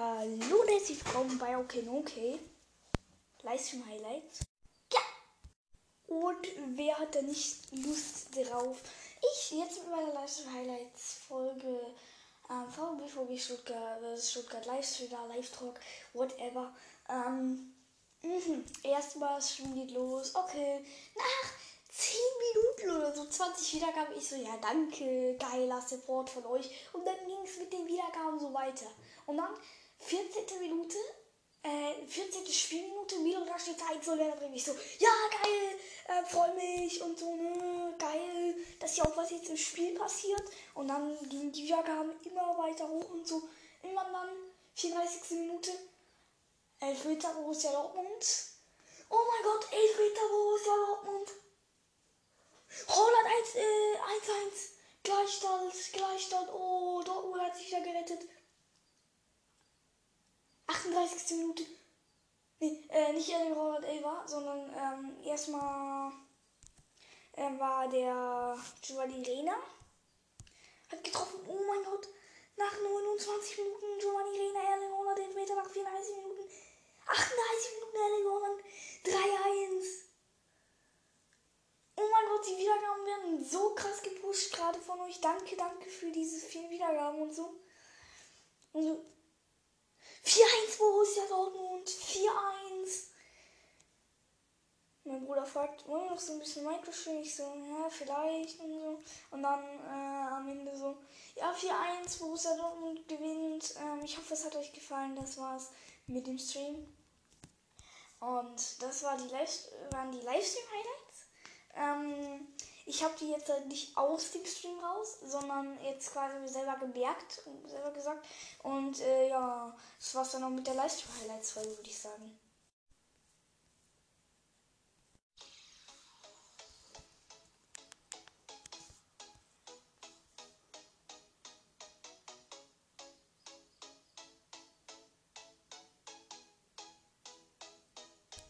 Hallo und herzlich willkommen bei OK Okay. Livestream Highlights. Ja! Und wer hat da nicht Lust drauf? Ich jetzt mit meiner Livestream Highlights Folge ähm, VB, VB Stuttgart, Stuttgart Livestream, Live Talk, whatever. Ähm, mhm. Erstmal Stream geht los. Okay. Nach 10 Minuten oder so, 20 Wiedergaben. Ich so, ja, danke, geiler Support von euch. Und dann ging es mit den Wiedergaben so weiter. Und dann 14. Minute, äh, 14. Spielminute, da steht Zeit, so Werder Bremen. Ich so, ja, geil, äh, freu mich und so, ne, geil, dass ja auch was jetzt im Spiel passiert. Und dann gingen die Wiedergaben immer weiter hoch und so. Irgendwann dann, 34. Minute, Elfmeter Borussia Dortmund. Oh mein Gott, Elfmeter Borussia Dortmund. Holland 1, äh, 1-1. Gleichstand, Gleichstand. Oh, Dortmund hat sich wieder gerettet. 38. Minute. Nee, äh, nicht Erling Haaland Elva, sondern ähm, erstmal äh, war der Giovanni Rena. Hat getroffen. Oh mein Gott. Nach 29 Minuten Giovanni Rena, Erling Haaland Elfmeter nach 34 Minuten. 38 Minuten Erling Haaland. 3-1. Oh mein Gott, die Wiedergaben werden so krass gepusht, gerade von euch. Danke, danke für diese vielen Wiedergaben und so. Und so. 4-1 Borussia Dortmund. 4-1. Mein Bruder fragt, wollen wir noch so ein bisschen Minecraft spielen? Ich so, ja, vielleicht und so. Und dann äh, am Ende so, ja, 4-1 Borussia Dortmund gewinnt. Ähm, ich hoffe, es hat euch gefallen. Das war's mit dem Stream. Und das war die Live waren die Livestream-Highlights. Ähm, ich habe die jetzt halt nicht aus dem Stream raus, sondern jetzt quasi selber gemerkt, selber gesagt. Und äh, ja, das war's dann auch mit der Livestream-Highlights-Folge, würde ich sagen.